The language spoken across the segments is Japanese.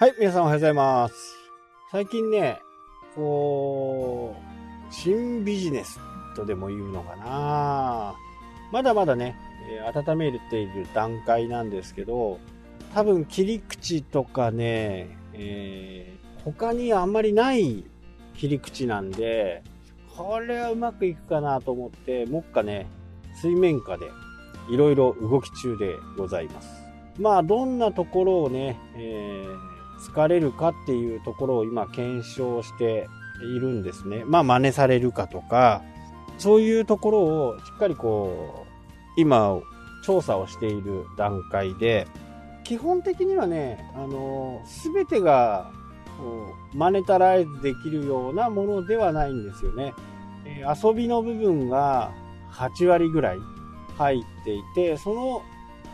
はい、皆さんおはようございます。最近ね、こう、新ビジネスとでも言うのかなまだまだね、えー温めている段階なんですけど、多分切り口とかね、えー他にあんまりない切り口なんで、これはうまくいくかなと思って、もっかね、水面下でいろいろ動き中でございます。まあ、どんなところをね、えー疲れるかっていうところを今検証しているんですね。まあ、真似されるかとか、そういうところをしっかりこう、今、調査をしている段階で、基本的にはね、あの、すべてが、こうマネタライズできるようなものではないんですよね。えー遊びの部分が8割ぐらい入っていて、その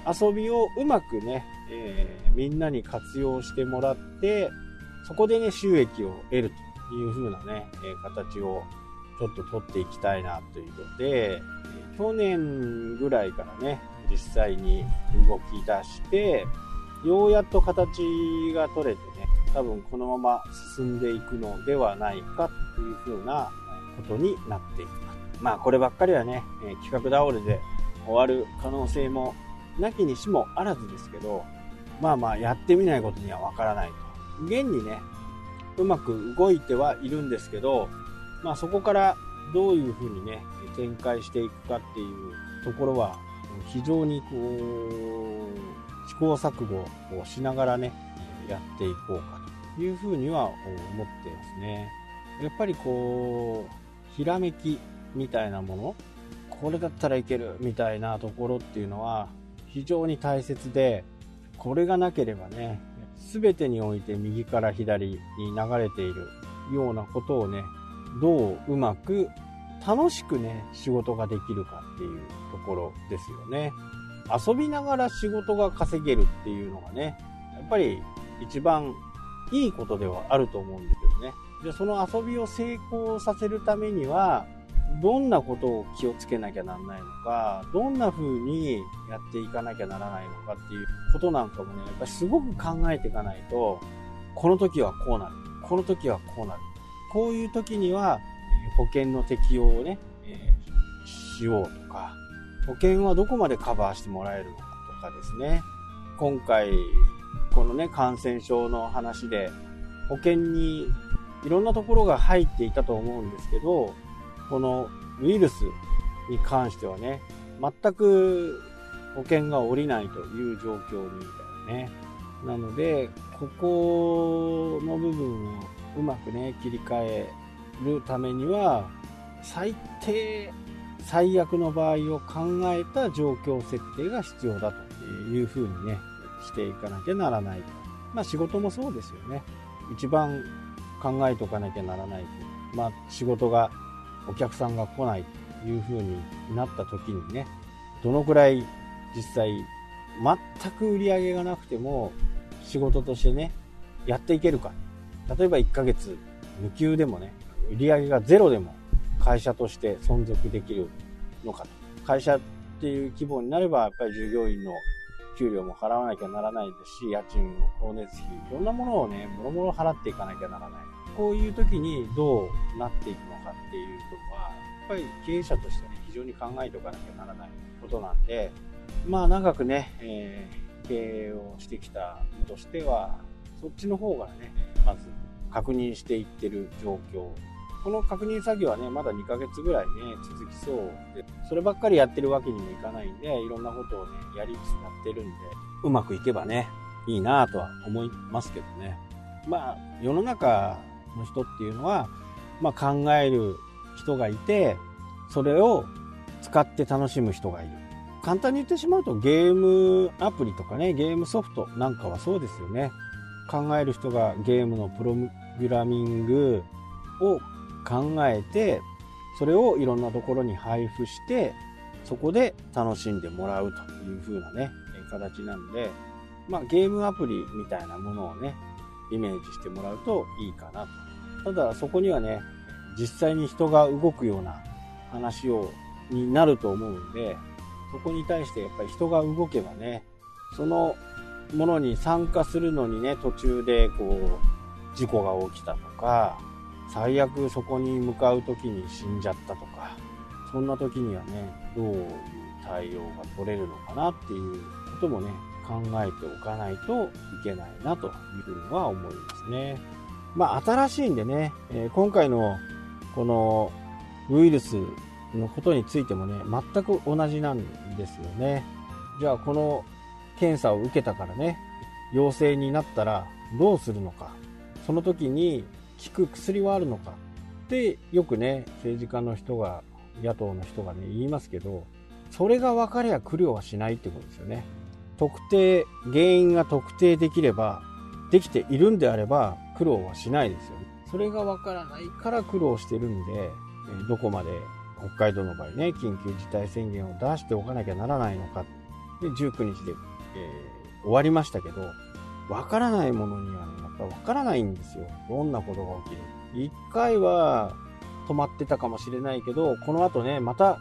遊びをうまくね、えーみんなに活用してもらって、そこでね、収益を得るという風なね、え形をちょっと取っていきたいなということで、去年ぐらいからね、実際に動き出して、ようやっと形が取れてね、多分このまま進んでいくのではないかという風なことになっています。まあこればっかりはね、企画倒れで終わる可能性もなきにしもあらずですけど、まあまあやってみないことにはわからないと。現にね、うまく動いてはいるんですけど、まあそこからどういうふうにね、展開していくかっていうところは、非常にこう、試行錯誤をしながらね、やっていこうかというふうには思ってますね。やっぱりこう、ひらめきみたいなもの、これだったらいけるみたいなところっていうのは非常に大切で、これがなければね、全てにおいて右から左に流れているようなことをね、どううまく楽しくね、仕事ができるかっていうところですよね。遊びながら仕事が稼げるっていうのがね、やっぱり一番いいことではあると思うんですけどね。で、その遊びを成功させるためには、どんなことを気をつけなきゃならないのか、どんな風にやっていかなきゃならないのかっていうことなんかもね、やっぱりすごく考えていかないと、この時はこうなる。この時はこうなる。こういう時には、保険の適用をね、えーしようとか、保険はどこまでカバーしてもらえるのかとかですね。今回、このね、感染症の話で、保険にいろんなところが入っていたと思うんですけど、このウイルスに関してはね、全く保険が下りないという状況にだよね。なので、ここの部分をうまくね、切り替えるためには、最低、最悪の場合を考えた状況設定が必要だというふうにね、していかなきゃならない。まあ仕事もそうですよね。一番考えておかなきゃならない。まあ仕事がお客さんが来ないという風になった時にね、どのくらい実際全く売り上げがなくても仕事としてね、やっていけるか。例えば1ヶ月無給でもね、売り上げがゼロでも会社として存続できるのか。会社っていう規模になればやっぱり従業員の給料も払わなきゃならないですし、家賃の光熱費、いろんなものをね、もろもろ払っていかなきゃならない。こういう時にどうなっていくのかっていうのは、やっぱり経営者としてね、非常に考えておかなきゃならないことなんで、まあ長くね、えー経営をしてきた身としては、そっちの方がね、まず確認していってる状況。この確認作業はね、まだ2ヶ月ぐらいね、続きそうで、そればっかりやってるわけにもいかないんで、いろんなことをね、やりつつやってるんで、うまくいけばね、いいなぁとは思いますけどね。まあ、世の中の人っていうのは、まあ考える人がいて、それを使って楽しむ人がいる。簡単に言ってしまうとゲームアプリとかね、ゲームソフトなんかはそうですよね。考える人がゲームのプログラミングを考えて、それをいろんなところに配布して、そこで楽しんでもらうという風なね、形なんで、まあゲームアプリみたいなものをね、イメージしてもらうといいかなと。ただそこにはね、実際に人が動くような話を、になると思うんで、そこに対してやっぱり人が動けばね、そのものに参加するのにね、途中でこう、事故が起きたとか、最悪そこに向かう時に死んじゃったとか、そんな時にはね、どういう対応が取れるのかなっていうこともね、考えておかないといけないなというふうには思いますね。まあ新しいんでね、えー、今回のこのウイルスのことについてもね、全く同じなんですよね。じゃあこの検査を受けたからね、陽性になったらどうするのか、その時に効く薬はあるのかってよくね、政治家の人が、野党の人がね、言いますけど、それが分かりゃ苦慮はしないってことですよね。特定、原因が特定できれば、できているんであれば苦労はしないですよね。それが分からないから苦労してるんで、どこまで北海道の場合ね、緊急事態宣言を出しておかなきゃならないのか。で、19日で、えー、終わりましたけど、分からないものにはね、やっぱ分からないんですよ。どんなことが起きる。一回は止まってたかもしれないけど、この後ね、また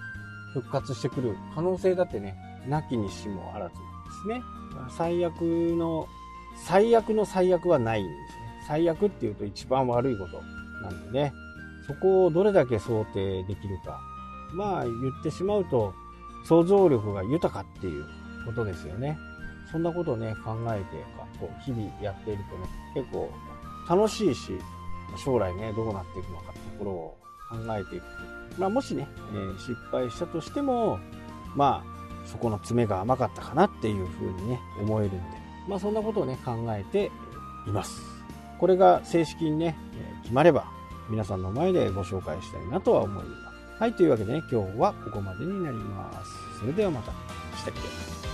復活してくる可能性だってね、なきにしもあらずなんですね。最悪の、最悪の最悪はないんですね。最悪っていうと一番悪いことなんでね。そこをどれだけ想定できるか。まあ言ってしまうと、想像力が豊かっていうことですよね。そんなことをね、考えてか、こう日々やっているとね、結構楽しいし、将来ね、どうなっていくのかってところを考えていく。まあもしね、えー、失敗したとしても、まあ、そこの爪が甘かったかなっていうふうにね、思えるんで、まあそんなことをね、考えています。これが正式にね、決まれば、皆さんの前でご紹介したいなとは思います。はい、というわけでね、今日はここまでになります。それではまた。してください